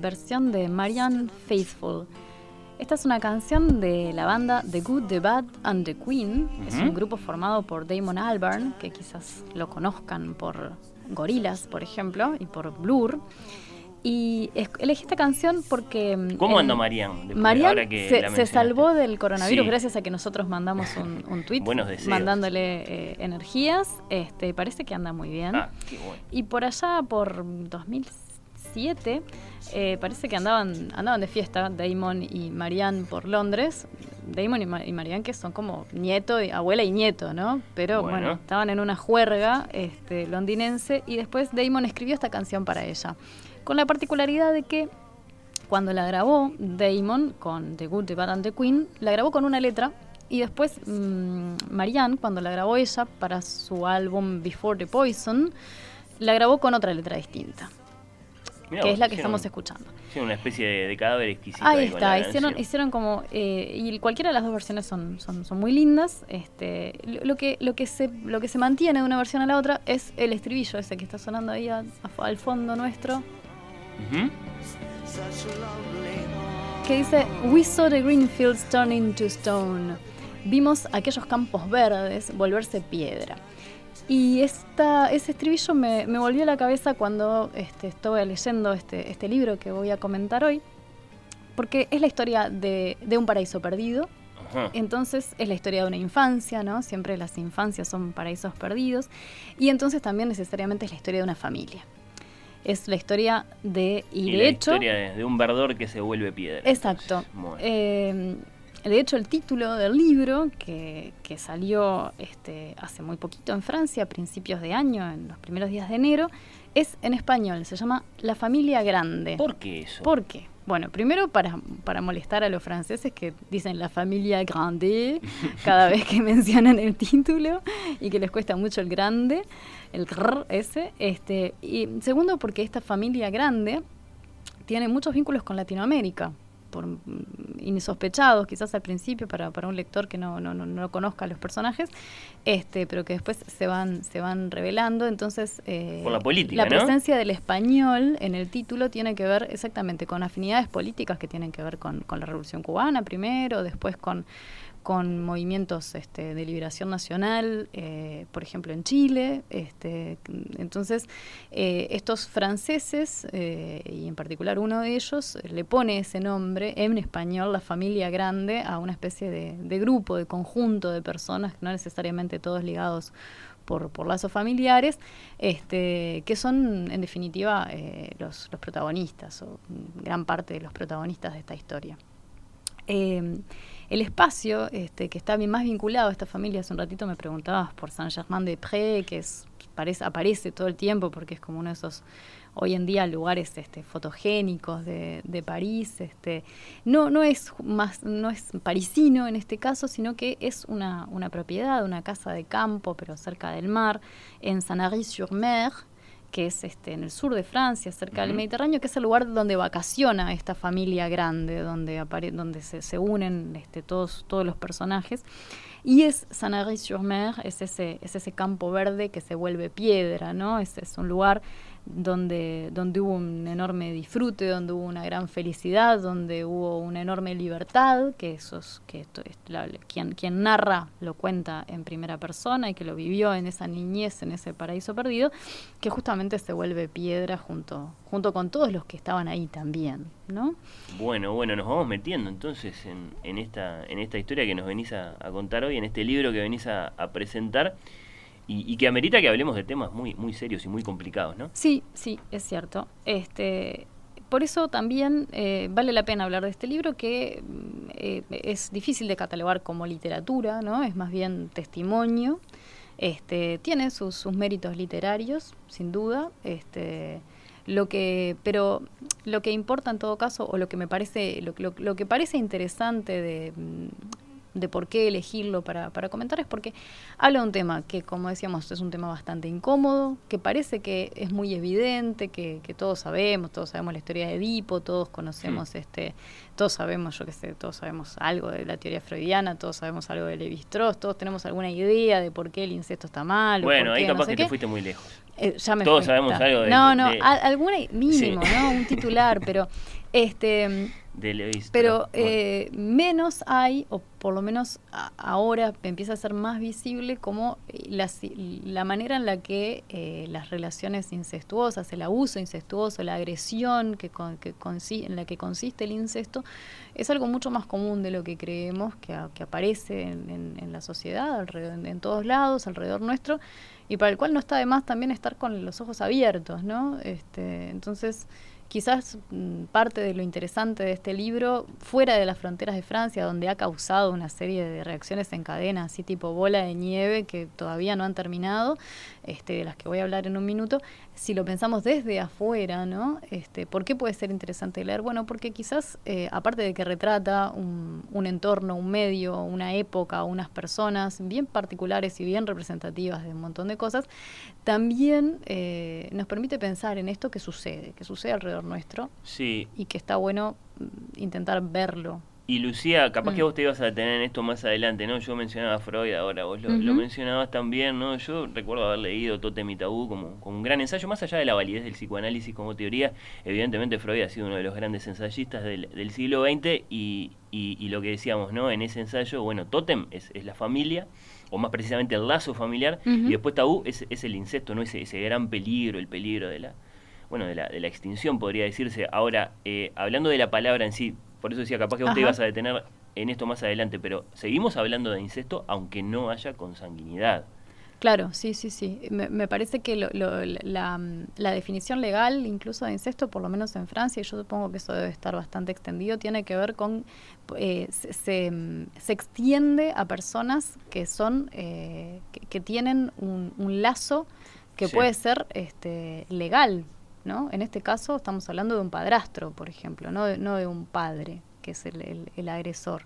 Versión de Marianne Faithfull. Esta es una canción de la banda The Good, The Bad and The Queen. Es un grupo formado por Damon Albarn, que quizás lo conozcan por Gorillaz, por ejemplo, y por Blur. Y elegí esta canción porque... mm, ¿Cómo anda Marian? Que se, salvó del coronavirus Sí. gracias a que nosotros mandamos un, un tweet mandándole eh, energías. Este, parece que anda muy bien. Ah, qué bueno. Y por allá, por 2007, eh, parece que andaban, andaban de fiesta Damon y Marianne por Londres. Damon y, Ma- y Marianne que son como nieto, y, abuela y nieto, ¿no? Pero bueno. Bueno. estaban en una juerga este, londinense y después Damon escribió esta canción para ella. Con la particularidad de que cuando la grabó Damon con The Good, The Bad and The Queen, la grabó con una letra y después mm, Marianne, cuando la grabó ella para su álbum Before the Poison, la grabó con otra letra distinta, Mirá que es la que estamos escuchando. hicieron una especie de, de cadáver exquisito. Ahí con está, hicieron, canción. hicieron como, eh, y cualquiera de las dos versiones son, son, son muy lindas. Este, lo, lo que, lo, que se, lo que se mantiene de una versión a la otra es el estribillo ese que está sonando ahí a- a- al fondo nuestro, lonely home. que dice We saw the green fields turn into stone. Vimos aquellos campos verdes volverse piedra. Y esta, ese estribillo me, me volvió a la cabeza cuando este, estuve leyendo este, este libro que voy a comentar hoy, porque es la historia de, de un paraíso perdido. Ajá. Entonces es la historia de una infancia, ¿no? Siempre las infancias son paraísos perdidos. Y entonces también necesariamente es la historia de una familia. Es la historia de, y, Y, de la hecho, historia de, de un verdor que se vuelve piedra. Exacto. entonces. Eh, de hecho, el título del libro, que, que salió este, hace muy poquito en Francia, a principios de año, en los primeros días de enero, es en español, se llama La familia grande. ¿Por qué eso? ¿Por qué? Bueno, primero para, para molestar a los franceses que dicen la familia grande cada vez que mencionan el título y que les cuesta mucho el grande, el grr ese. Este, y segundo porque esta familia grande tiene muchos vínculos con Latinoamérica, por, insospechados quizás al principio para, para un lector que no, no, no, no conozca a los personajes, este, pero que después se van, se van revelando. Entonces, eh, Por la política, la presencia del español en el título tiene que ver exactamente con afinidades políticas que tienen que ver con, con la Revolución Cubana primero, después con con movimientos este, de liberación nacional, eh, por ejemplo en Chile. Este, entonces, eh, estos franceses, eh, y en particular uno de ellos, le pone ese nombre en español, la familia grande, a una especie de, de grupo, de conjunto de personas, no necesariamente todos ligados por, por lazos familiares, este, que son en definitiva eh, los, los protagonistas, o gran parte de los protagonistas de esta historia. Eh, el espacio este, que está más vinculado a esta familia, hace un ratito me preguntabas por Saint-Germain-des-Prés, que aparece todo el tiempo porque es como uno de esos hoy en día lugares este, fotogénicos de, de París. Este, no, no, es más, no es parisino en este caso, sino que es una, una propiedad, una casa de campo, pero cerca del mar, en Sanary-sur-Mer, que es este, en el sur de Francia, cerca del. Mediterráneo, que es el lugar donde vacaciona esta familia grande, donde, apare donde se, se unen este, todos, todos los personajes. Y es Sanary-sur-Mer, es ese, es ese campo verde que se vuelve piedra, ¿no? Es, es un lugar donde, donde hubo un enorme disfrute, donde hubo una gran felicidad, donde hubo una enorme libertad, que eso es, que esto es quien, quien narra lo cuenta en primera persona y que lo vivió en esa niñez, en ese paraíso perdido, que justamente se vuelve piedra junto, junto con todos los que estaban ahí también, ¿no? Bueno, bueno, nos vamos metiendo entonces en, en esta, en esta historia que nos venís a, contar hoy, en este libro que venís a presentar y, que amerita que hablemos de temas muy, muy serios y muy complicados, ¿no? Sí, sí, es cierto. Este, por eso también eh, vale la pena hablar de este libro que mm, eh, es difícil de catalogar como literatura, ¿no? Es más bien testimonio. Este, tiene sus, sus méritos literarios, sin duda. Este, lo que, pero lo que importa en todo caso, o lo que me parece, lo que parece interesante de, mm, de por qué elegirlo para, para comentar es porque habla de un tema que, como decíamos, es un tema bastante incómodo, que parece que es muy evidente, que, que todos sabemos, todos sabemos la historia de Edipo, todos conocemos, este todos sabemos, yo qué sé, todos sabemos algo de la teoría freudiana, todos sabemos algo de Levi Strauss, todos tenemos alguna idea de por qué el incesto está mal. Bueno, o por ahí qué, capaz no sé que qué. te fuiste muy lejos. Eh, ya me Todos fui, sabemos está. algo de- No, no, de- alguna mínimo, Sí. ¿no? Un titular, pero este Pero eh, menos hay, o por lo menos a- ahora empieza a ser más visible como eh, la, la manera en la que eh, las relaciones incestuosas, el abuso incestuoso, la agresión que, con- que en la que consiste el incesto, es algo mucho más común de lo que creemos, que, a- que aparece en, en- en la sociedad, alrededor, en todos lados, alrededor nuestro, y para el cual no está de más también estar con los ojos abiertos, ¿no? Este, entonces, quizás mm, parte de lo interesante de este libro, fuera de las fronteras de Francia, donde ha causado una serie de reacciones en cadena, así tipo bola de nieve, que todavía no han terminado, este, de las que voy a hablar en un minuto, si lo pensamos desde afuera, ¿no? Este, ¿Por qué puede ser interesante leer? Bueno, porque quizás, eh, aparte de que retrata un, entorno, un medio, una época, unas personas bien particulares y bien representativas de un montón de cosas, también eh, nos permite pensar en esto que sucede, que sucede alrededor nuestro Sí, y que está bueno mm, intentar verlo. Y Lucía, capaz Mm. que vos te ibas a tener en esto más adelante, ¿no? Yo mencionaba a Freud, ahora vos lo, mencionabas también, ¿no? Yo recuerdo haber leído Totem y Tabú como, como un gran ensayo, más allá de la validez del psicoanálisis como teoría, evidentemente Freud ha sido uno de los grandes ensayistas del, del siglo XX y, y- y lo que decíamos, ¿no? En ese ensayo, bueno, Totem es, es la familia, o más precisamente el lazo familiar, y después Tabú es, es el incesto, ¿no? Ese, ese gran peligro, el peligro de la, bueno, de la, de la extinción, podría decirse. Ahora, eh, hablando de la palabra en sí, por eso decía, capaz que vos te Ajá. ibas a detener en esto más adelante, pero seguimos hablando de incesto aunque no haya consanguinidad. Claro, sí, sí, sí. Me, me parece que lo- lo- la, la definición legal, incluso de incesto, por lo menos en Francia, y yo supongo que eso debe estar bastante extendido, tiene que ver con, eh, se, se, se extiende a personas que son, eh, que, que tienen un, un lazo que Sí. puede ser este, legal, ¿no? En este caso estamos hablando de un padrastro, por ejemplo, no de, no de un padre que es el, el- el agresor.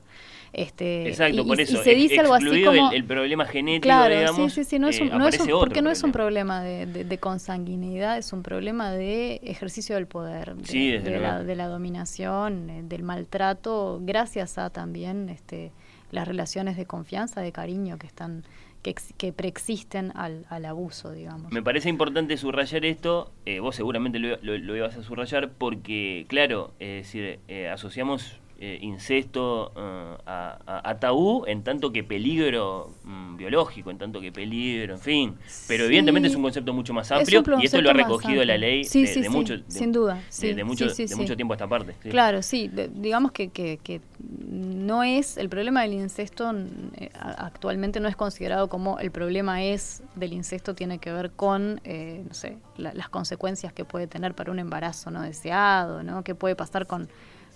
Este, Exacto, y- por eso. y se ex- dice algo así como... el, el problema genético, Claro, digamos. sí, sí, sí, no es un, eh, no es un- porque no es un problema de, de- de consanguinidad, es un problema de ejercicio del poder, de, Sí, de la, la dominación, eh, del maltrato, gracias a también este, las relaciones de confianza, de cariño que están que, ex- que preexisten al, al abuso, digamos. Me parece importante subrayar esto, eh, vos seguramente lo, ibas a subrayar, porque, claro, es decir, eh, asociamos eh, incesto eh, a, a- a tabú en tanto que peligro mm, biológico, en tanto que peligro, en fin. Pero Sí. evidentemente es un concepto mucho más Es amplio y esto lo ha recogido la ley Sí, de, sí, de sí, mucho, de- sin duda, de- mucho, de tiempo a esta parte. Claro, sí, digamos que, que, que no es, el problema del incesto eh, actualmente no es considerado como el problema es del incesto tiene que ver con, eh, no sé, la- las consecuencias que puede tener para un embarazo no deseado, ¿no? ¿Qué puede pasar con,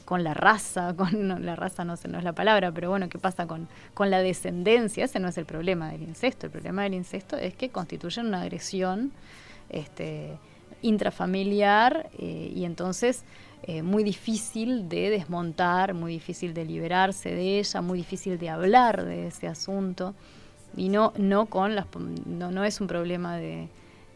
con la raza? Con, la raza no sé, no es la palabra, pero bueno, ¿qué pasa con, con la descendencia? Ese no es el problema del incesto, el problema del incesto es que constituyen una agresión este, intrafamiliar eh, y entonces eh, muy difícil de desmontar, muy difícil de liberarse de ella, muy difícil de hablar de ese asunto y no no con las no, no es un problema de,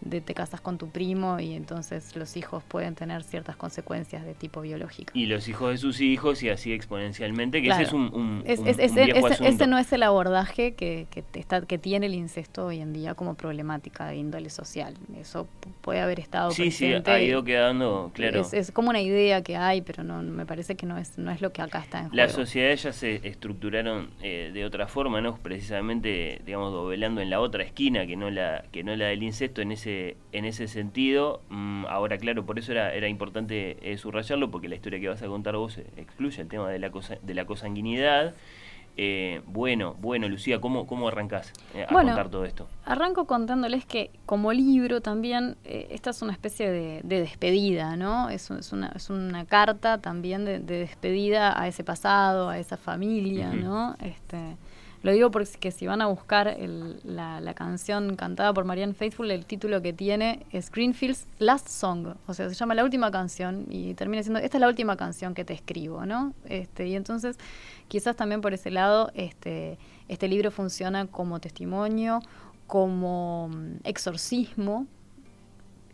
de te casas con tu primo y entonces los hijos pueden tener ciertas consecuencias de tipo biológico. Y los hijos de sus hijos y así exponencialmente, que Claro. ese es un, un- Es- un- es- un ese- viejo ese- asunto. ese no es el abordaje que, está, que tiene el incesto hoy en día como problemática de índole social. Eso puede haber estado Sí, sí, presente. ha ido quedando, claro. Es, es como una idea que hay, pero no me parece que no es no es lo que acá está en juego. Las sociedades ya se estructuraron eh, de otra forma, ¿no? Precisamente, digamos, doblando en la otra esquina que no la que no la del incesto en ese en ese sentido. Mm, ahora, claro, por eso era era importante eh, subrayarlo porque la historia que vas a contar vos eh, excluye el tema de la cosa de la consanguinidad. Eh, bueno, bueno, Lucía, ¿cómo, cómo arrancás eh, a Bueno, contar todo esto? Arranco contándoles que como libro también, eh, esta es una especie de, de despedida, ¿no? Es, es una, es una carta también de, de despedida a ese pasado, a esa familia, Ujú. ¿no? Este, lo digo porque si van a buscar la, canción cantada por Marianne Faithfull, el título que tiene es Greenfield's Last Song, o sea, se llama La Última Canción y termina siendo, esta es la última canción que te escribo, ¿no? Este, y entonces, quizás también por ese lado, este, este libro funciona como testimonio, como mm, exorcismo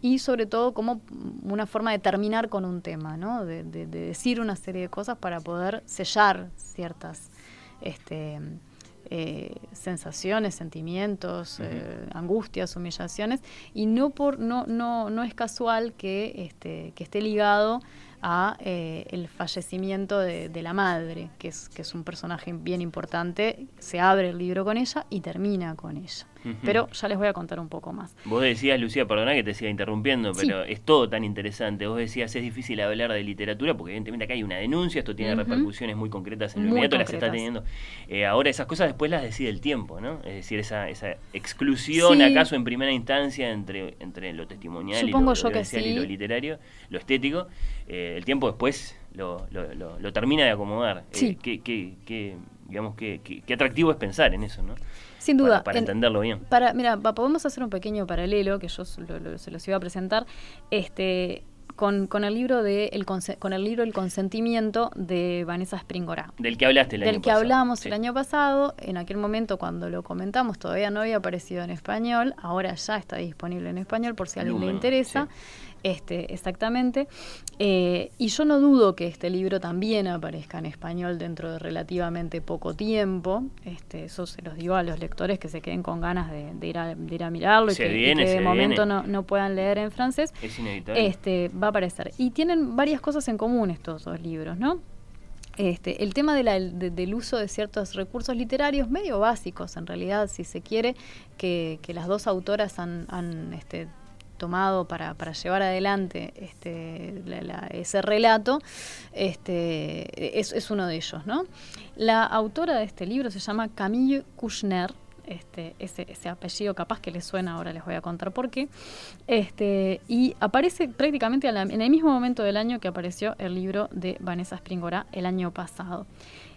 y sobre todo como una forma de terminar con un tema, ¿no? De, de- de decir una serie de cosas para poder sellar ciertas este, eh, sensaciones, sentimientos, eh, angustias, humillaciones, y no por no no no es casual que este que esté ligado a eh, el fallecimiento de, de la madre, que es que es un personaje bien importante. Se abre el libro con ella y termina con ella. Pero ya les voy a contar un poco más. Vos decías, Lucía, perdona que te siga interrumpiendo, Sí. pero es todo tan interesante. Vos decías, es difícil hablar de literatura porque evidentemente acá hay una denuncia, esto tiene repercusiones muy concretas en lo inmediato, las está teniendo. Eh, ahora esas cosas después las decide el tiempo, ¿no? Es decir, esa, esa exclusión, Sí. acaso en primera instancia, entre, entre lo testimonial y lo, lo que y lo literario, lo estético, eh, el tiempo después lo, lo, lo- lo termina de acomodar. Eh, Sí. qué, qué- qué, digamos, qué, qué- qué atractivo es pensar en eso, ¿no? Sin duda. Para, para en- entenderlo bien. Para, mira, podemos hacer un pequeño paralelo que yo se lo- lo- se los iba a presentar, este, con, con el libro de el con el libro El consentimiento de Vanessa Springora. Del que hablaste el Del año que pasado. hablamos Sí. el año pasado, en aquel momento cuando lo comentamos todavía no había aparecido en español, ahora ya está disponible en español por si a alguien le interesa. sí. Este, exactamente. Eh, y yo no dudo que este libro también aparezca en español dentro de relativamente poco tiempo. Este, eso se los digo a los lectores que se queden con ganas de, de ir, a, de ir a mirarlo y que, y viene, que de momento no, no puedan leer en francés. Es inevitable. Este, va a aparecer. Y tienen varias cosas en común estos dos libros, ¿no? Este, el tema de la- de- del uso de ciertos recursos literarios medio básicos, en realidad, si se quiere, que, que las dos autoras han, han, este, tomado para, para llevar adelante este, la- la- ese relato, este, es, es uno de ellos. ¿no? La autora de este libro se llama Camille Kushner, este, ese, ese apellido capaz que les suena, ahora les voy a contar por qué. Este, y aparece prácticamente la- en el mismo momento del año que apareció el libro de Vanessa Springora el año pasado.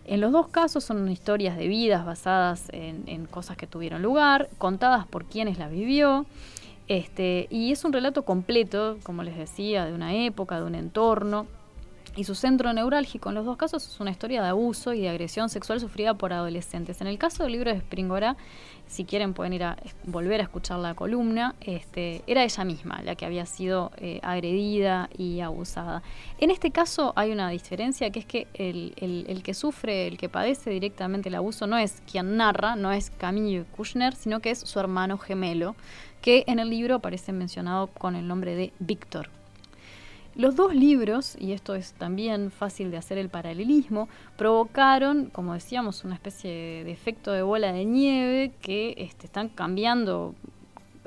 En los dos casos son historias de vidas basadas en, en cosas que tuvieron lugar, contadas por quienes las vivió. Este, y es un relato completo, como les decía, de una época, de un entorno. Y su centro neurálgico en los dos casos es una historia de abuso y de agresión sexual sufrida por adolescentes. En el caso del libro de Springora, si quieren pueden ir a volver a escuchar la columna, este, era ella misma la que había sido eh, agredida y abusada. En este caso hay una diferencia que es que el- el que sufre, el que padece directamente el abuso no es quien narra, no es Camille Kushner, sino que es su hermano gemelo, que en el libro aparece mencionado con el nombre de Víctor. Los dos libros, y esto es también fácil de hacer el paralelismo, provocaron, como decíamos, una especie de efecto de bola de nieve que este, están cambiando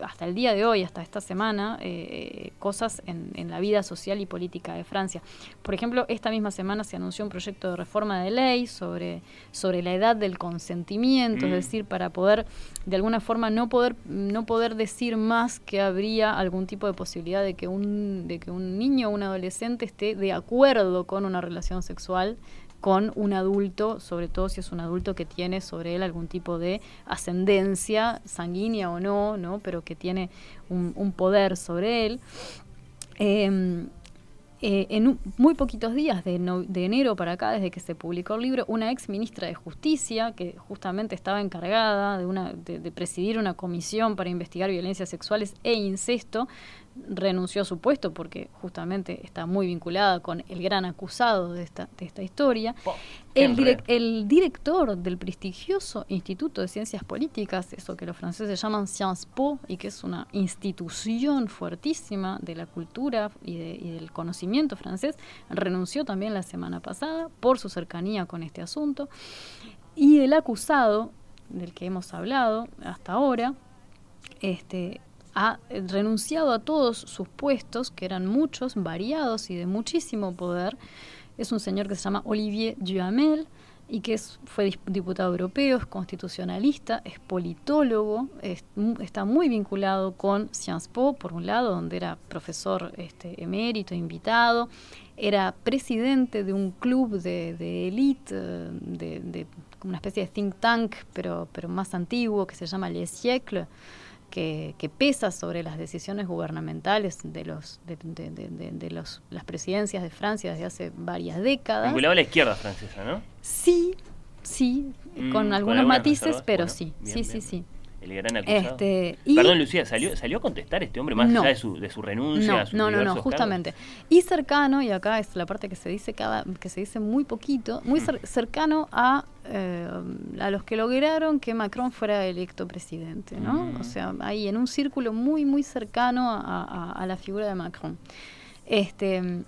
hasta el día de hoy, hasta esta semana, eh, cosas en, en la vida social y política de Francia. Por ejemplo, esta misma semana se anunció un proyecto de reforma de ley sobre, sobre la edad del consentimiento, Mm. es decir, para poder, de alguna forma, no poder, no poder decir más que habría algún tipo de posibilidad de que un, de que un niño o un adolescente esté de acuerdo con una relación sexual con un adulto, sobre todo si es un adulto que tiene sobre él algún tipo de ascendencia, sanguínea o no, ¿no? pero que tiene un, poder sobre él. Eh, eh, en muy poquitos días, de, de enero para acá, desde que se publicó el libro, una ex ministra de Justicia, que justamente estaba encargada de, una, de, de presidir una comisión para investigar violencias sexuales e incesto, renunció a su puesto porque justamente está muy vinculada con el gran acusado de esta, de esta historia. El, direc- enredo. el director del prestigioso Instituto de Ciencias Políticas, eso que los franceses llaman Sciences Po, y que es una institución fuertísima de la cultura y, de- y del conocimiento francés, renunció también la semana pasada por su cercanía con este asunto. Y el acusado, del que hemos hablado hasta ahora, este, ha renunciado a todos sus puestos, que eran muchos, variados y de muchísimo poder. Es un señor que se llama Olivier Duhamel. y que es, fue diputado europeo, es constitucionalista, es politólogo, está muy vinculado con Sciences Po, por un lado, donde era profesor este, emérito, invitado, era presidente de un club de, élite, de, de, una especie de think tank, pero, pero más antiguo, que se llama Les Siècles, que, pesa sobre las decisiones gubernamentales de los de, los, las presidencias de Francia desde hace varias décadas. Vinculado a la izquierda francesa, ¿no? Sí, sí, mm, con algunos matices, pero sí, sí, sí, sí. El gran acusado. Este, Perdón, Lucía, ¿salió, ¿salió a contestar este hombre más allá de su, de su renuncia? No, no, no, justamente. Y cercano, y acá es la parte que se dice cada, que se dice muy poquito, muy mm. cercano a, eh, a los que lograron que Macron fuera electo presidente, ¿no? Mm. O sea, ahí en un círculo muy, muy cercano a, a la figura de Macron. Este,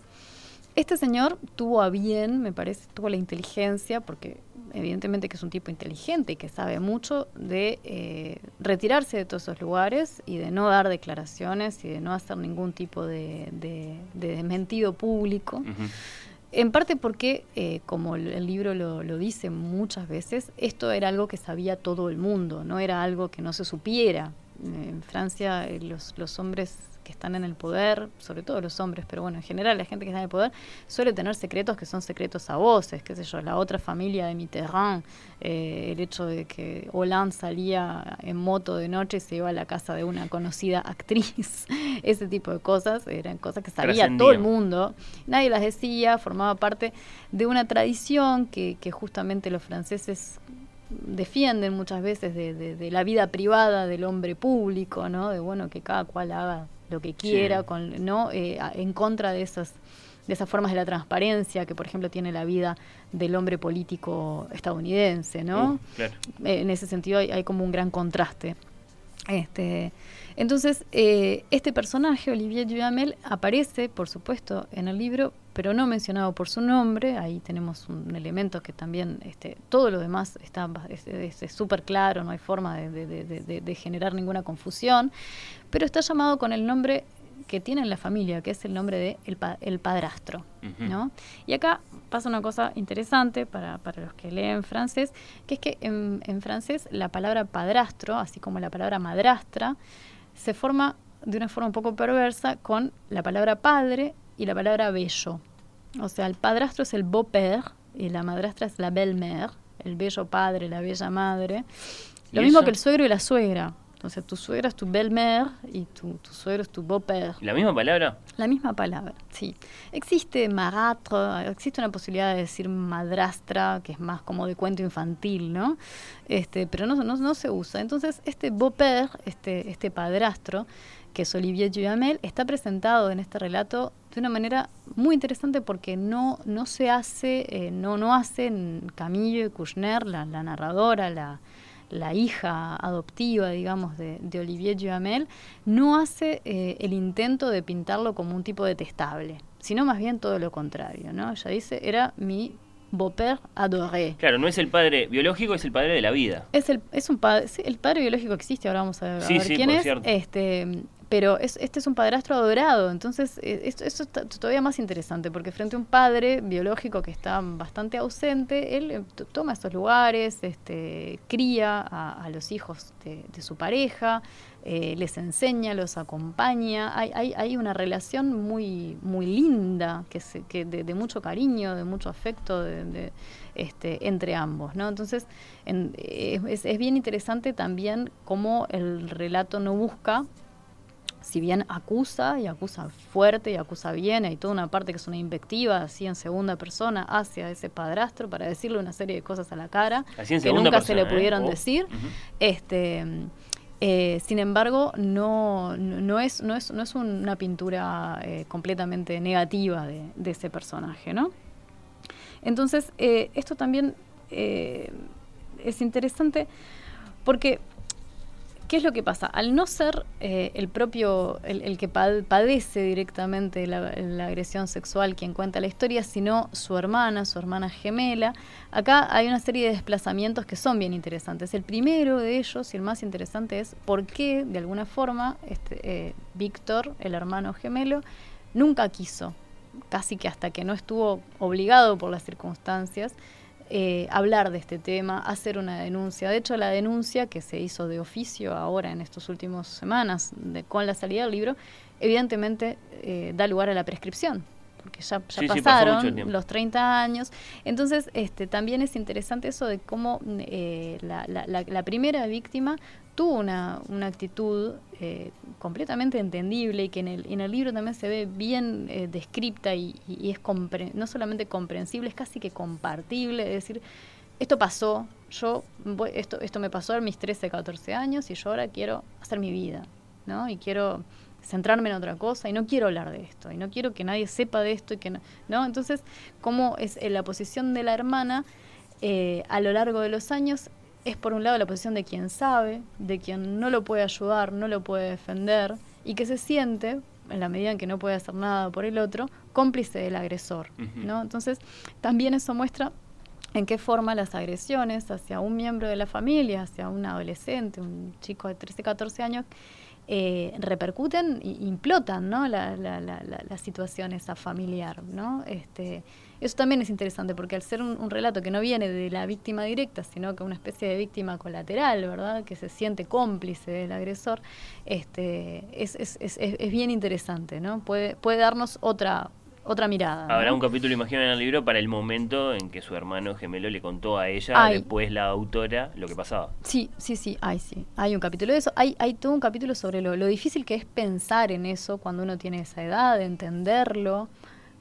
este señor tuvo a bien, me parece, tuvo la inteligencia, porque evidentemente que es un tipo inteligente y que sabe mucho de eh, retirarse de todos esos lugares y de no dar declaraciones y de no hacer ningún tipo de, de, desmentido público. En parte porque, eh, como el, libro lo, dice muchas veces, esto era algo que sabía todo el mundo, no era algo que no se supiera. En Francia eh, los, los hombres que están en el poder, sobre todo los hombres, pero bueno, en general la gente que está en el poder suele tener secretos que son secretos a voces, qué sé yo, la otra familia de Mitterrand, eh, el hecho de que Hollande salía en moto de noche y se iba a la casa de una conocida actriz, ese tipo de cosas, eran cosas que sabía todo el mundo, nadie las decía, formaba parte de una tradición que, que justamente los franceses defienden muchas veces de, de, la vida privada del hombre público, ¿no? De bueno que cada cual haga lo que quiera, con, ¿no? Eh, en contra de esas de esas formas de la transparencia que por ejemplo tiene la vida del hombre político estadounidense, ¿no? Uh, eh, en ese sentido hay, hay, como un gran contraste. Este, entonces, eh, este personaje, Olivier Duhamel, aparece, por supuesto, en el libro, pero no mencionado por su nombre. Ahí tenemos un elemento que también, este, todo lo demás está súper claro, no hay forma de, generar ninguna confusión, pero está llamado con el nombre que tiene en la familia, que es el nombre de el, padrastro. ¿no? Y acá pasa una cosa interesante para, para los que leen francés, que es que en, en francés la palabra padrastro, así como la palabra madrastra, se forma de una forma un poco perversa con la palabra padre y la palabra bello. O sea, el padrastro es el beau-père y la madrastra es la belle-mère, el bello padre, la bella madre. Lo mismo que el suegro y la suegra. Entonces, tu suegra es tu belle-mère y tu, tu, suegro es tu beau-père. ¿La misma palabra? La misma palabra, sí. Existe maratre, existe una posibilidad de decir madrastra, que es más como de cuento infantil, ¿no? Este, pero no, no, no se usa. Entonces, este beau-père, este, este padrastro, que es Olivier Duhamel, está presentado en este relato de una manera muy interesante porque no, no se hace, eh, no, no hacen Camille Kouchner, la, la narradora, la la hija adoptiva, digamos, de, Olivier Duhamel, no hace eh, el intento de pintarlo como un tipo detestable, sino más bien todo lo contrario, ¿no? Ella dice, era mi beau-père adoré. Claro, no es el padre biológico, es el padre de la vida. Es el, es un padre, el padre biológico existe, ahora vamos a, ver quién es. Este, pero este es un padrastro adorado, entonces eh, esto, es todavía más interesante, porque frente a un padre biológico que está bastante ausente, él eh, toma estos lugares, este, cría a, los hijos de, su pareja, eh, les enseña, los acompaña, hay, hay, hay, una relación muy, muy linda, que, se, que de, mucho cariño, de mucho afecto de, este, entre ambos, ¿no? Entonces es, es bien interesante también cómo el relato no busca si bien acusa y acusa fuerte y acusa bien, hay toda una parte que es una invectiva así en segunda persona hacia ese padrastro para decirle una serie de cosas a la cara que nunca se le ¿eh? pudieron oh, decir. Este, eh, sin embargo, no, no, es, no, es, no es una pintura eh, completamente negativa de, de, ese personaje, ¿no? Entonces, esto también es interesante porque ¿Qué es lo que pasa? Al no ser eh, el propio, el, que padece directamente la, agresión sexual quien cuenta la historia, sino su hermana, su hermana gemela, acá hay una serie de desplazamientos que son bien interesantes. El primero de ellos, y el más interesante, es por qué, de alguna forma, este, eh, Víctor, el hermano gemelo, nunca quiso, casi que hasta que no estuvo obligado por las circunstancias, eh, hablar de este tema, hacer una denuncia. De hecho, la denuncia que se hizo de oficio ahora en estas últimas semanas de, con la salida del libro, evidentemente eh, da lugar a la prescripción porque ya, pasaron los 30 años. Entonces, este, también es interesante eso de cómo eh, la, la, primera víctima tuvo una, una actitud eh, completamente entendible y que en el, en el libro también se ve bien eh, descripta y, es no solamente comprensible, es casi que compartible, es decir, esto pasó, yo esto, esto me pasó a mis 13, 14 años y yo ahora quiero hacer mi vida, ¿no? Y quiero centrarme en otra cosa y no quiero hablar de esto y no quiero que nadie sepa de esto y que no, entonces cómo es la posición de la hermana eh, a lo largo de los años es por un lado la posición de quien sabe de quien no lo puede ayudar no lo puede defender y que se siente en la medida en que no puede hacer nada por el otro cómplice del agresor no entonces también eso muestra en qué forma las agresiones hacia un miembro de la familia, hacia un adolescente, un chico de 13, 14 años, eh, repercuten e implotan ¿no? la, la, la, la, situación esa familiar. ¿no? Este, eso también es interesante porque al ser un, relato que no viene de la víctima directa, sino que una especie de víctima colateral, ¿verdad? que se siente cómplice del agresor, este, es, es, es, es bien interesante. ¿no? Puede, puede darnos otra, otra mirada. Habrá un capítulo, imagino, en el libro para el momento en que su hermano gemelo le contó a ella, después la autora, lo que pasaba. Sí, sí, sí, hay, sí. Hay un capítulo de eso. Hay, hay todo un capítulo sobre lo, lo difícil que es pensar en eso cuando uno tiene esa edad, entenderlo.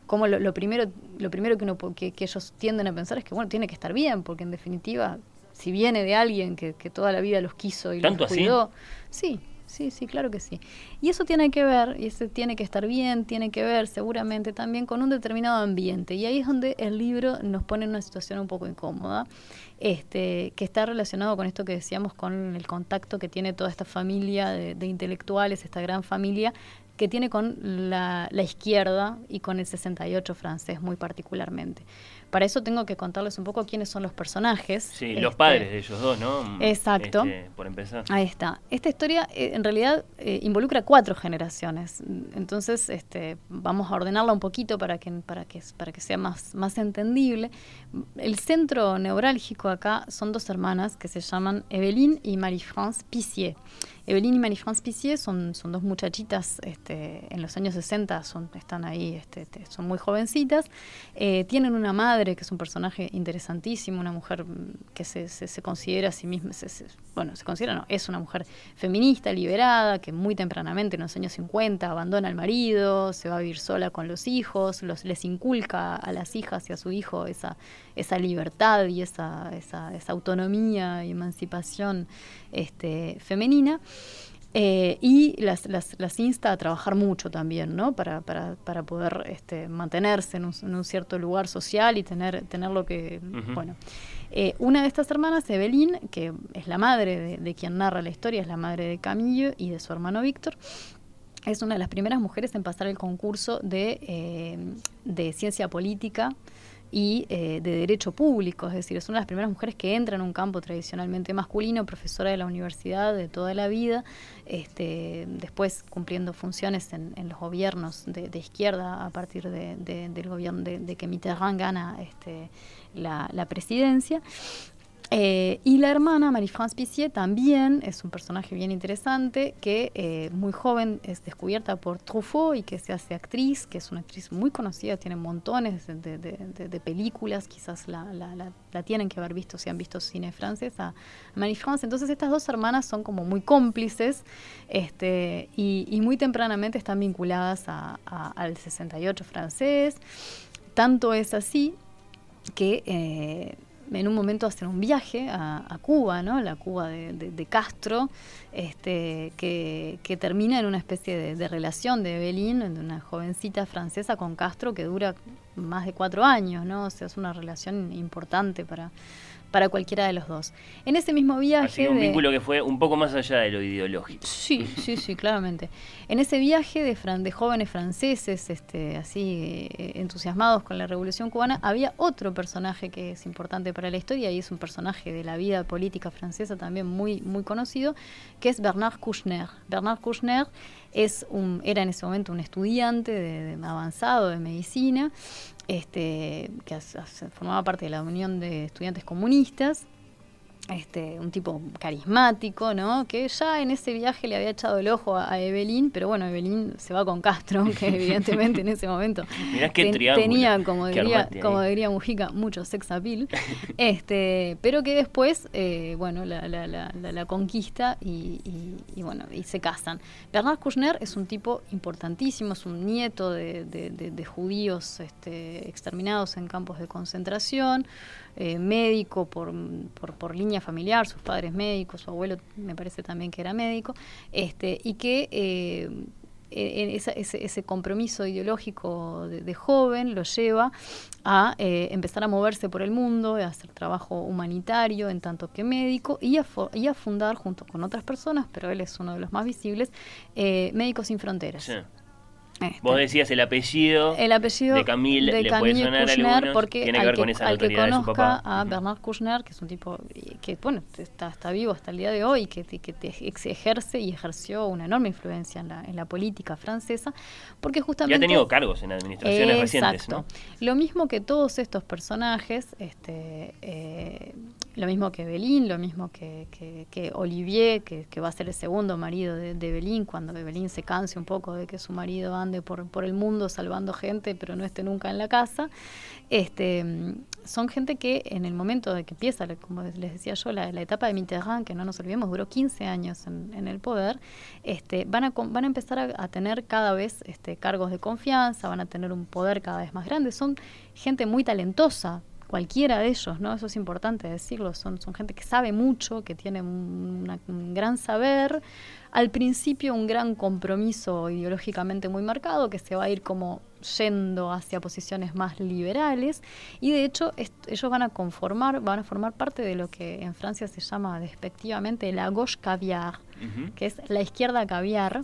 Como lo, primero, lo primero que, uno, que, ellos tienden a pensar es que, bueno, tiene que estar bien, porque en definitiva, si viene de alguien que, que toda la vida los quiso y los cuidó. Sí, sí, sí, claro que sí. Y eso tiene que ver, y eso tiene que estar bien, tiene que ver seguramente también con un determinado ambiente. Y ahí es donde el libro nos pone en una situación un poco incómoda, este, que está relacionado con esto que decíamos, con el contacto que tiene toda esta familia de, intelectuales, esta gran familia, que tiene con la, la izquierda y con el 68 francés muy particularmente. Para eso tengo que contarles un poco quiénes son los personajes. Sí, los este, padres de ellos dos, ¿no? Exacto. Este, por empezar. Ahí está. Esta historia eh, en realidad eh, involucra cuatro generaciones. Entonces, este, vamos a ordenarla un poquito para que, para que, para que sea más, más entendible. El centro neurálgico acá son dos hermanas que se llaman Eveline y Marie-France Pissier. Evelyn y Marie-France Pissier son, son dos muchachitas este, en los años 60, son, están ahí, este, este, son muy jovencitas. Eh, tienen una madre que es un personaje interesantísimo, una mujer que se, se, considera a sí misma, bueno, se considera, no, es una mujer feminista, liberada, que muy tempranamente en los años 50 abandona al marido, se va a vivir sola con los hijos, les inculca a las hijas y a su hijo esa, esa libertad y esa, esa, esa autonomía y emancipación este, femenina. Eh, y las, las, las, insta a trabajar mucho también, ¿no? Para, para, para poder este, mantenerse en un, en un, cierto lugar social y tener, tener lo que, bueno. Eh, una de estas hermanas, Evelyn, que es la madre de, quien narra la historia, es la madre de Camillo y de su hermano Víctor, es una de las primeras mujeres en pasar el concurso de, eh, de ciencia política y eh, de derecho público, es decir, es una de las primeras mujeres que entra en un campo tradicionalmente masculino, profesora de la universidad de toda la vida, este, después cumpliendo funciones en, los gobiernos de, izquierda a partir de, del gobierno de, que Mitterrand gana este, la, la presidencia. Eh, y la hermana, Marie-France Pissier, también es un personaje bien interesante que eh, muy joven es descubierta por Truffaut y que se hace actriz, que es una actriz muy conocida, tiene montones de, películas, quizás la, tienen que haber visto si han visto cine francés a Marie-France. Entonces estas dos hermanas son como muy cómplices este, y, muy tempranamente están vinculadas al 68 francés. Tanto es así que... Eh, en un momento hacen un viaje a, Cuba, ¿no? La Cuba de, Castro, este, que, termina en una especie de, relación de Evelyn, de una jovencita francesa con Castro que dura más de cuatro años, ¿no? O sea, es una relación importante para, para cualquiera de los dos. En ese mismo viaje... un vínculo que fue un poco más allá de lo ideológico. Sí, sí, sí, claramente. En ese viaje de, de jóvenes franceses, este, así eh, entusiasmados con la Revolución Cubana, había otro personaje que es importante para la historia y es un personaje de la vida política francesa también muy, muy conocido, que es Bernard Kouchner. Bernard Kouchner es un, era en ese momento un estudiante de, avanzado de medicina este, que formaba parte de la Unión de Estudiantes Comunistas, este, un tipo carismático, ¿no? Que ya en ese viaje le había echado el ojo a, Evelyn, pero bueno, Evelyn se va con Castro, que evidentemente en ese momento tenía, como diría, como diría Mujica, mucho sex appeal, este, pero que después, eh, bueno, la, la, la, la, conquista y, y, bueno, y se casan. Bernard Kouchner es un tipo importantísimo, es un nieto de, de, de judíos este, exterminados en campos de concentración, eh, médico por, por, por, línea familiar, sus padres médicos, su abuelo me parece también que era médico, este, y que eh, e, ese, ese, compromiso ideológico de, joven lo lleva a eh, empezar a moverse por el mundo, a hacer trabajo humanitario en tanto que médico y a, y a fundar junto con otras personas, pero él es uno de los más visibles, Médicos Sin Fronteras. Este. Vos decías el apellido, el apellido de Camille, de le puede sonar Kouchner, porque tiene que ver con esa al que conozca a Bernard Kouchner, que es un tipo que bueno está, está vivo hasta el día de hoy, que, que te ejerce y ejerció una enorme influencia en la, en la política francesa, porque justamente... Ya ha tenido cargos en administraciones recientes, ¿no? Lo mismo que todos estos personajes, este, eh, lo mismo que Belín, lo mismo que, Olivier, que, va a ser el segundo marido de, de Belín, cuando Belín se canse un poco de que su marido ande por, por el mundo salvando gente, pero no esté nunca en la casa. Este, son gente que en el momento de que empieza, como les decía yo, la, etapa de Mitterrand, que no nos olvidemos, duró 15 años en, el poder, este, van, a, van a empezar a, tener cada vez este, cargos de confianza, van a tener un poder cada vez más grande. Son gente muy talentosa, cualquiera de ellos, ¿no? Eso es importante decirlo, son, son gente que sabe mucho, que tiene un gran saber, al principio un gran compromiso ideológicamente muy marcado que se va a ir como yendo hacia posiciones más liberales. Y de hecho ellos van a conformar, van a formar parte de lo que en Francia se llama despectivamente la gauche caviar, que es la izquierda caviar,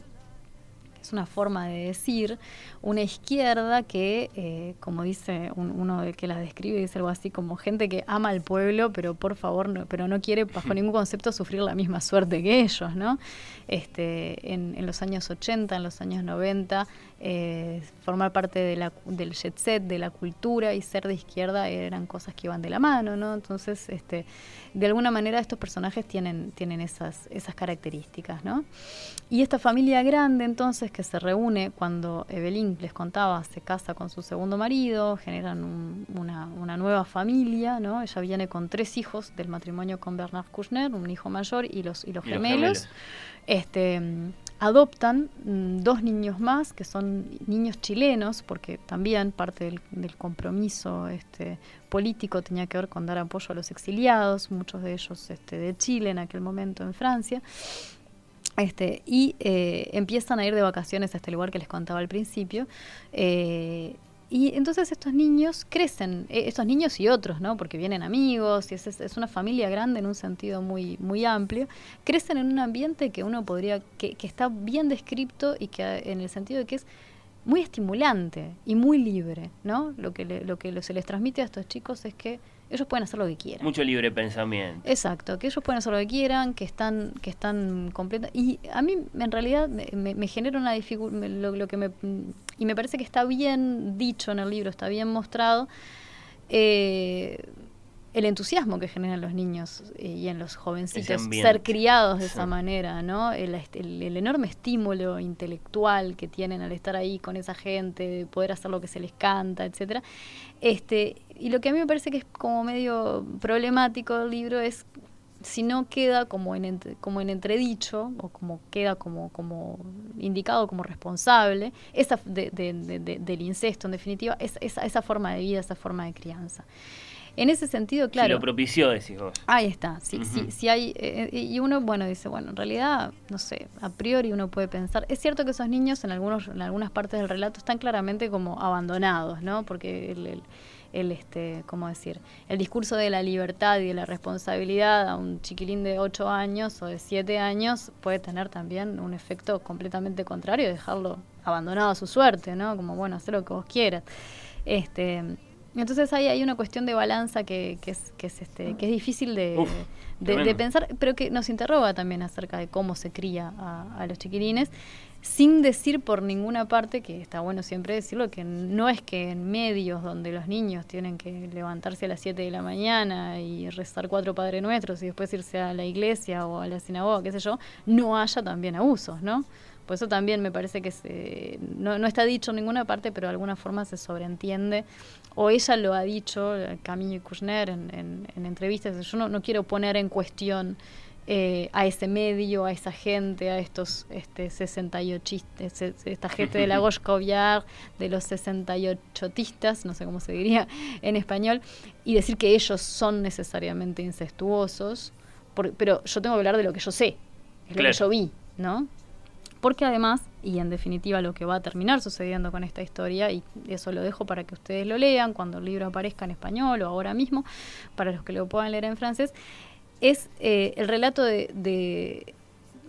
es una forma de decir, una izquierda que, eh, como dice uno que la describe, dice algo así como gente que ama al pueblo, pero por favor, no, pero no quiere bajo ningún concepto sufrir la misma suerte que ellos, ¿no? Este, en, en los años 80, en los años 90, eh, formar parte de la, del jet set, de la cultura y ser de izquierda eran cosas que iban de la mano, ¿no? Entonces, este, de alguna manera estos personajes tienen, tienen esas, esas características, ¿no? Y esta familia grande entonces que se reúne cuando Evelyn, les contaba, se casa con su segundo marido, generan una, una, nueva familia, ¿no? Ella viene con tres hijos del matrimonio con Bernard Kouchner, un hijo mayor y los, y los gemelos. Este, adoptan mm, dos niños más, que son niños chilenos, porque también parte del, compromiso este, político tenía que ver con dar apoyo a los exiliados, muchos de ellos este, de Chile en aquel momento en Francia. Y eh, empiezan a ir de vacaciones a este lugar que les contaba al principio. Eh, y entonces estos niños crecen, eh, estos niños y otros, ¿no? Porque vienen amigos y es, es, una familia grande en un sentido muy, muy amplio, crecen en un ambiente que uno podría, que, que está bien descrito y que en el sentido de que es muy estimulante y muy libre, ¿no? Lo que, lo que se les transmite a estos chicos es que ellos pueden hacer lo que quieran. Mucho libre pensamiento. Exacto, que ellos pueden hacer lo que quieran, que están, que están completos. Y a mí en realidad me, genera una dificultad, lo, que me, y me parece que está bien dicho en el libro, está bien mostrado, eh, el entusiasmo que generan los niños eh, y en los jovencitos ser criados de esa manera, ¿no? El, el, enorme estímulo intelectual que tienen al estar ahí con esa gente, poder hacer lo que se les canta, etcétera. Este, y lo que a mí me parece que es como medio problemático del libro es si no queda como en, como en entredicho o como queda como, como indicado como responsable esa de, del incesto en definitiva es, esa, esa forma de vida esa forma de crianza en ese sentido, claro. Si lo propició, decís vos. Ahí está. Sí, sí, hay. Eh, eh, y uno, bueno, dice, bueno, en realidad, no sé, a priori uno puede pensar. Es cierto que esos niños en, algunos, en algunas partes del relato están claramente como abandonados, ¿no? Porque el, el, este, ¿cómo decir? El discurso de la libertad y de la responsabilidad a un chiquilín de 8 años o de 7 años puede tener también un efecto completamente contrario, dejarlo abandonado a su suerte, ¿no? Como, bueno, hacer lo que vos quieras. Este Entonces ahí hay una cuestión de balanza que, que es, que es, este, que es difícil de, Uf, de- de pensar, pero que nos interroga también acerca de cómo se cría a, a los chiquilines, sin decir por ninguna parte, que está bueno siempre decirlo, que no es que en medios donde los niños tienen que levantarse a las 7 de la mañana y rezar cuatro Padre Nuestros y después irse a la iglesia o a la sinagoga, qué sé yo, no haya también abusos, ¿no? Por eso también me parece que se- no, no está dicho en ninguna parte, pero de alguna forma se sobreentiende. O ella lo ha dicho, Camille Kushner, en, en- en entrevistas. Yo no, no quiero poner en cuestión eh, a ese medio, a esa gente, a estos este, 68 esta gente de la Gauche Caviar, de los 68tistas, no sé cómo se diría en español, y decir que ellos son necesariamente incestuosos. por- pero yo tengo que hablar de lo que yo sé, es lo Claro. que yo vi, ¿no? Porque además, y en definitiva lo que va a terminar sucediendo con esta historia, y eso lo dejo para que ustedes lo lean cuando el libro aparezca en español o ahora mismo, para los que lo puedan leer en francés, es eh, el relato de, de-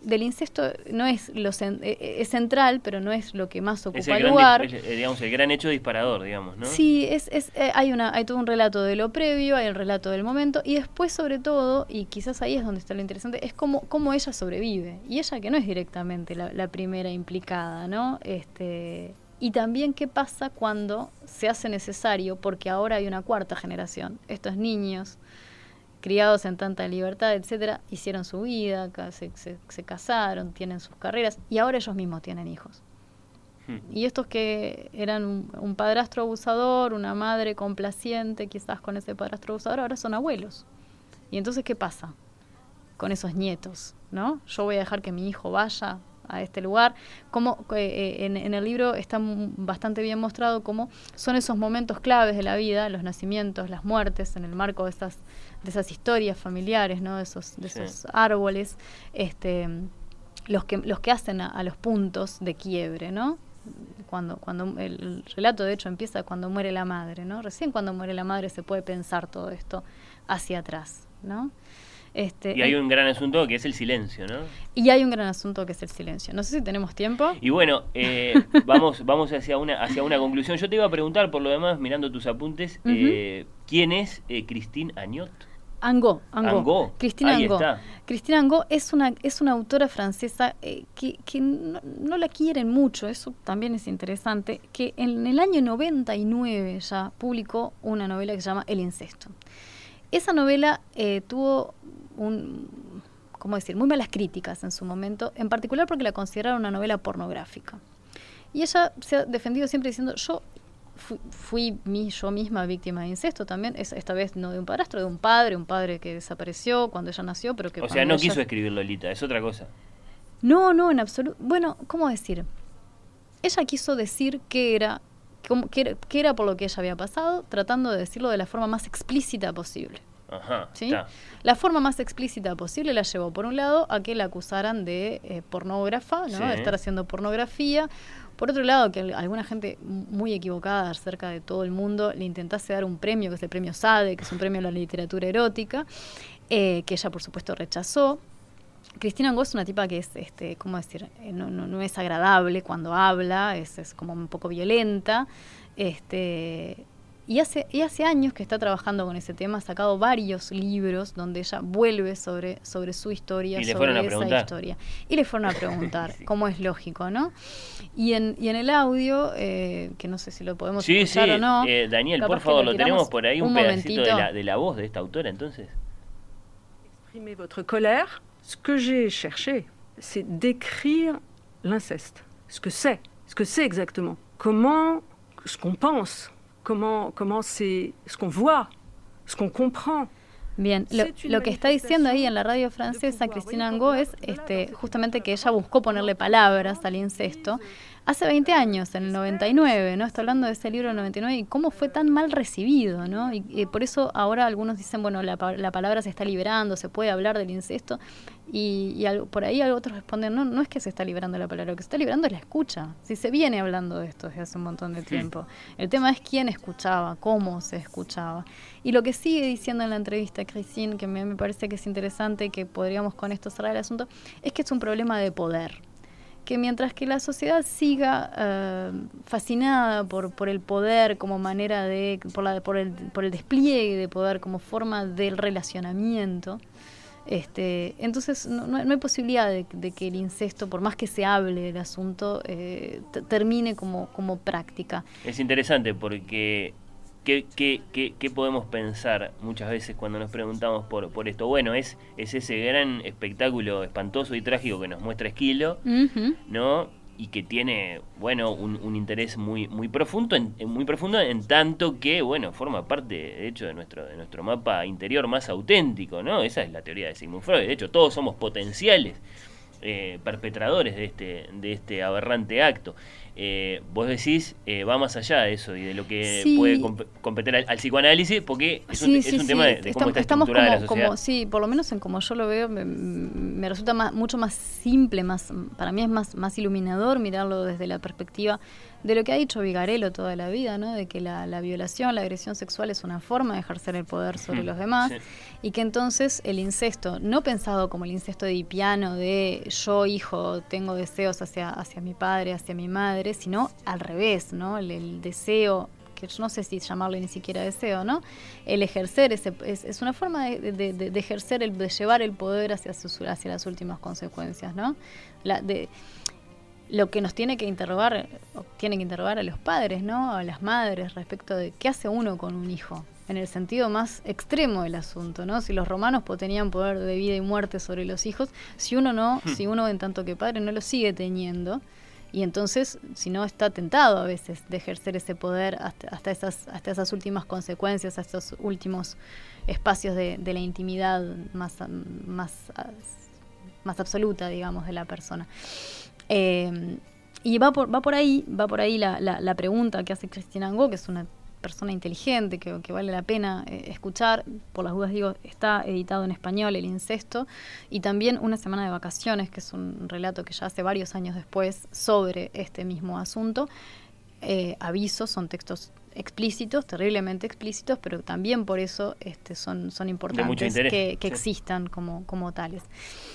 del incesto, no es lo cen- eh, es central, pero no es lo que más ocupa Es el gran, lugar. el- digamos, el gran hecho disparador, digamos, ¿no? Sí, es, es, eh, hay, una, hay todo un relato de lo previo, hay el relato del momento, y después, sobre todo, y quizás ahí es donde está lo interesante, es cómo, cómo ella sobrevive. Y ella que no es directamente la, la primera implicada, ¿no? Este, y también qué pasa cuando se hace necesario, porque ahora hay una cuarta generación. Estos niños criados en tanta libertad, etcétera, hicieron su vida, se, se- se casaron, tienen sus carreras, y ahora ellos mismos tienen hijos. Hmm. Y estos que eran un, un padrastro abusador, una madre complaciente, quizás con ese padrastro abusador, ahora son abuelos. Y entonces, ¿qué pasa con esos nietos? ¿no? Yo voy a dejar que mi hijo vaya a este lugar. Como eh, en, en el libro está bastante bien mostrado cómo son esos momentos claves de la vida, los nacimientos, las muertes, en el marco de esas, de esas historias familiares, ¿no? de esos, de Sí. esos árboles, este, los que, los que hacen a, a los puntos de quiebre, ¿no? Cuando, cuando el, el relato de hecho empieza cuando muere la madre, ¿no? Recién cuando muere la madre se puede pensar todo esto hacia atrás, ¿no? Este, Y hay un gran asunto que es el silencio, ¿no? y hay un gran asunto que es el silencio. No sé si tenemos tiempo. Y bueno, eh, vamos, vamos hacia una, hacia una conclusión. Yo te iba a preguntar, por lo demás, mirando tus apuntes, eh, ¿quién es eh, Christine Agnot? Angot. Angot, Cristina ahí Angot. está. Cristina Angot es una, es una autora francesa eh, que, que no, no la quieren mucho, eso también es interesante, que en el año 99 ya publicó una novela que se llama El incesto. Esa novela eh, tuvo un, ¿cómo decir?, muy malas críticas en su momento, en particular porque la consideraron una novela pornográfica. Y ella se ha defendido siempre diciendo, yo fui, fui mi, yo misma víctima de incesto también, es- esta vez no de un padrastro, de un padre, un padre que desapareció cuando ella nació, pero que... O sea, no ella- quiso escribir Lolita, es otra cosa. No, no, en absoluto. Bueno, ¿cómo decir? Ella quiso decir que era, cómo- que era, qué era por lo que ella había pasado, tratando de decirlo de la forma más explícita posible. Ajá, ¿sí? La forma más explícita posible la llevó, por un lado, a que la acusaran de eh, pornógrafa, ¿no? Sí. de estar haciendo pornografía. Por otro lado, que al- alguna gente muy equivocada acerca de todo el mundo le intentase dar un premio, que es el premio SADE, que es un premio a la literatura erótica, eh, que ella, por supuesto, rechazó. Cristina Angot es una tipa que es, este, ¿cómo decir? Eh, No, no, no es agradable cuando habla, es, es como un poco violenta. Este, y hace, y hace años que está trabajando con ese tema, ha sacado varios libros donde ella vuelve sobre, sobre su historia, Y le sobre fueron a esa preguntar. historia. Y le fueron a preguntar, Sí. como es lógico, ¿no? Y en, y en el audio, eh, que no sé si lo podemos Sí, sí, escuchar o no. eh, Daniel, por favor, lo tiramos tenemos por ahí un, un pedacito de la, de la voz de esta autora, entonces. exprimer votre colère, ce que j'ai cherché, c'est d'écrire l'inceste. Ce que c'est, ce que c'est exactement. Comment, ce qu'on pense, comment, comment c'est, ce qu'on voit, ce qu'on comprend. Bien, lo, que está diciendo ahí en la radio francesa. Cristina Angot es este, justamente que ella buscó ponerle palabras al incesto hace 20 años, en el 99, ¿no? Está hablando de ese libro del 99 y cómo fue tan mal recibido, ¿no? Y, y por eso ahora algunos dicen, bueno, la, la palabra se está liberando, se puede hablar del incesto y, y algo- por ahí otros responden, no, no es que se está liberando la palabra, lo que se está liberando es la escucha. Si se viene hablando de esto desde hace un montón de tiempo. El tema es quién escuchaba, cómo se escuchaba. Y lo que sigue diciendo en la entrevista Christine, que me, me parece que es interesante, que podríamos con esto cerrar el asunto, es que es un problema de poder. Que mientras que la sociedad siga eh, fascinada por, por el poder como manera de, por, la, por, el, por el despliegue de poder como forma del relacionamiento, este, entonces no, no hay posibilidad de, que el incesto, por más que se hable del asunto, eh, termine como, como práctica. Es interesante porque ¿Qué, qué, qué, podemos pensar muchas veces cuando nos preguntamos por, por esto? Bueno, es, es ese gran espectáculo espantoso y trágico que nos muestra Esquilo, ¿no? Y que tiene, bueno, un, interés muy, muy profundo, en, muy profundo en tanto que, bueno, forma parte, de hecho, de nuestro, de nuestro mapa interior más auténtico, ¿no? Esa es la teoría de Sigmund Freud. De hecho, todos somos potenciales eh, perpetradores de este, de este aberrante acto. Eh, vos decís, eh, va más allá de eso y de lo que puede competir al, psicoanálisis, porque es, un, es un tema de, cómo está estamos como, la como, sí, por lo menos en como yo lo veo, me, resulta mucho más simple, más para mí es más, más iluminador mirarlo desde la perspectiva de lo que ha dicho Vigarello toda la vida, ¿no? de que la, violación, la agresión sexual es una forma de ejercer el poder sobre los demás y que entonces el incesto, no pensado como el incesto edipiano de yo hijo tengo deseos hacia, hacia mi padre, hacia mi madre, sino al revés, ¿no? el, deseo que yo no sé si llamarle ni siquiera deseo, ¿no? El ejercer ese, es, una forma de, ejercer, el, de llevar el poder hacia, hacia las últimas consecuencias, ¿no? La, de, lo que nos tiene que interrogar, tiene que interrogar a los padres, ¿no? A las madres respecto de qué hace uno con un hijo, en el sentido más extremo del asunto, ¿no? Si los romanos tenían poder de vida y muerte sobre los hijos, si uno no, hmm. si uno en tanto que padre no lo sigue teniendo, y entonces, si no, está tentado a veces de ejercer ese poder hasta, esas, hasta esas últimas consecuencias, hasta estos últimos espacios de, la intimidad más, más, más absoluta, digamos, de la persona. Eh, y va por, va por ahí, va por ahí la, la, pregunta que hace Cristina Ango, que es una persona inteligente, que, vale la pena eh, escuchar. Por las dudas digo, está editado en español El Incesto. Y también Una Semana de Vacaciones, que es un relato que ya hace varios años después sobre este mismo asunto. Eh, avisos, son textos explícitos, terriblemente explícitos, pero también por eso este, son, son importantes que, existan como, como tales.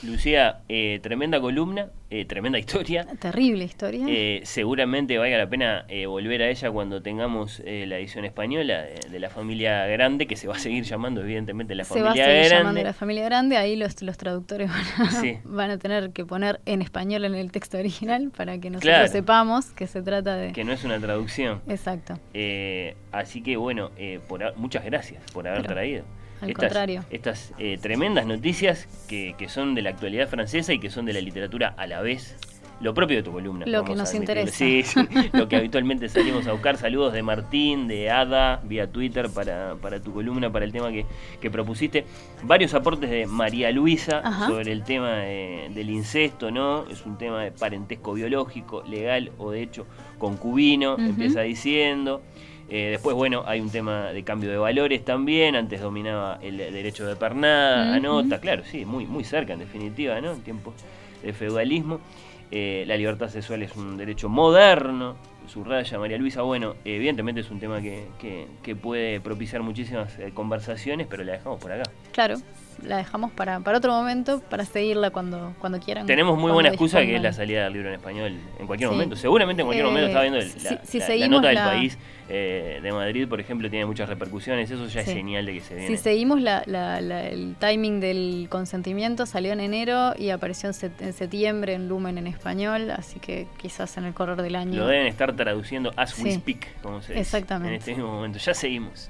Lucía, eh, tremenda columna, eh, tremenda historia. Terrible historia. Eh, seguramente valga la pena volver a ella cuando tengamos la edición española de, la familia grande, que se va a seguir llamando evidentemente la familia grande. Se va a seguir llamando la familia grande, ahí los, los traductores van a, tener que poner en español en el texto original para que nosotros sepamos que se trata de... Que no es una traducción. Exacto. Eh, así que bueno, eh, por, muchas gracias por haber traído. Al estas, contrario. Estas eh, tremendas noticias que, que, son de la actualidad francesa y que son de la literatura a la vez. Lo propio de tu columna. Lo que nos interesa. Sí, lo que habitualmente salimos a buscar. Saludos de Martín, de Ada, vía Twitter para, para tu columna, para el tema que, que propusiste. Varios aportes de María Luisa sobre el tema del incesto, ¿no? Es un tema de parentesco biológico, legal o de hecho concubino, empieza diciendo. Eh, después, bueno, hay un tema de cambio de valores también. Antes dominaba el derecho de pernada, anota, claro, sí, muy, muy cerca en definitiva, ¿no? En tiempos de feudalismo. Eh, la libertad sexual es un derecho moderno, subraya María Luisa. Bueno, evidentemente es un tema que, que, puede propiciar muchísimas eh, conversaciones, pero la dejamos por acá. Claro, la dejamos para, para otro momento, para seguirla cuando, cuando quieran. Tenemos muy buena excusa que es la salida del libro en español en cualquier momento. Seguramente en cualquier momento está viendo la, nota del país eh, de Madrid, por ejemplo, tiene muchas repercusiones. Eso ya es señal de que se viene. Si seguimos el timing del consentimiento, salió en enero y apareció en, septiembre en Lumen en español, así que quizás en el correr del año. Lo deben estar traduciendo as we speak, como se dice. Exactamente. En este mismo momento. Ya seguimos.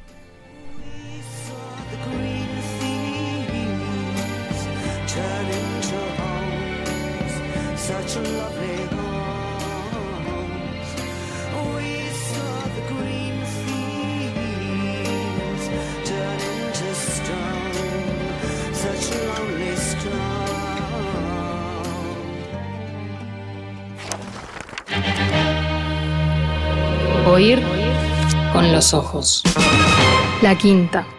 Oír con los ojos. La quinta.